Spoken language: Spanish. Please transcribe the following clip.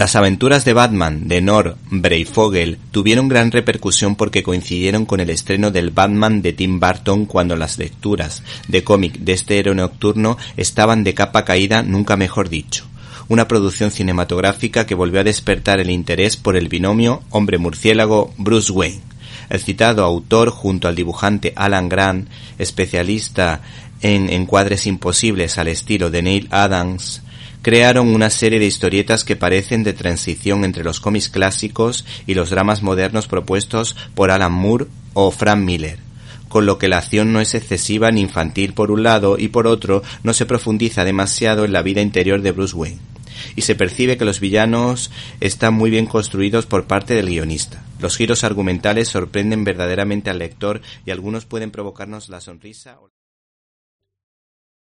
Las aventuras de Batman de Nor Breyfogle tuvieron gran repercusión porque coincidieron con el estreno del Batman de Tim Burton cuando las lecturas de cómic de este héroe nocturno estaban de capa caída, nunca mejor dicho. Una producción cinematográfica que volvió a despertar el interés por el binomio hombre murciélago Bruce Wayne. El citado autor, junto al dibujante Alan Grant, especialista en encuadres imposibles al estilo de Neil Adams, crearon una serie de historietas que parecen de transición entre los cómics clásicos y los dramas modernos propuestos por Alan Moore o Frank Miller, con lo que la acción no es excesiva ni infantil por un lado y por otro no se profundiza demasiado en la vida interior de Bruce Wayne. Y se percibe que los villanos están muy bien construidos por parte del guionista. Los giros argumentales sorprenden verdaderamente al lector y algunos pueden provocarnos la sonrisa.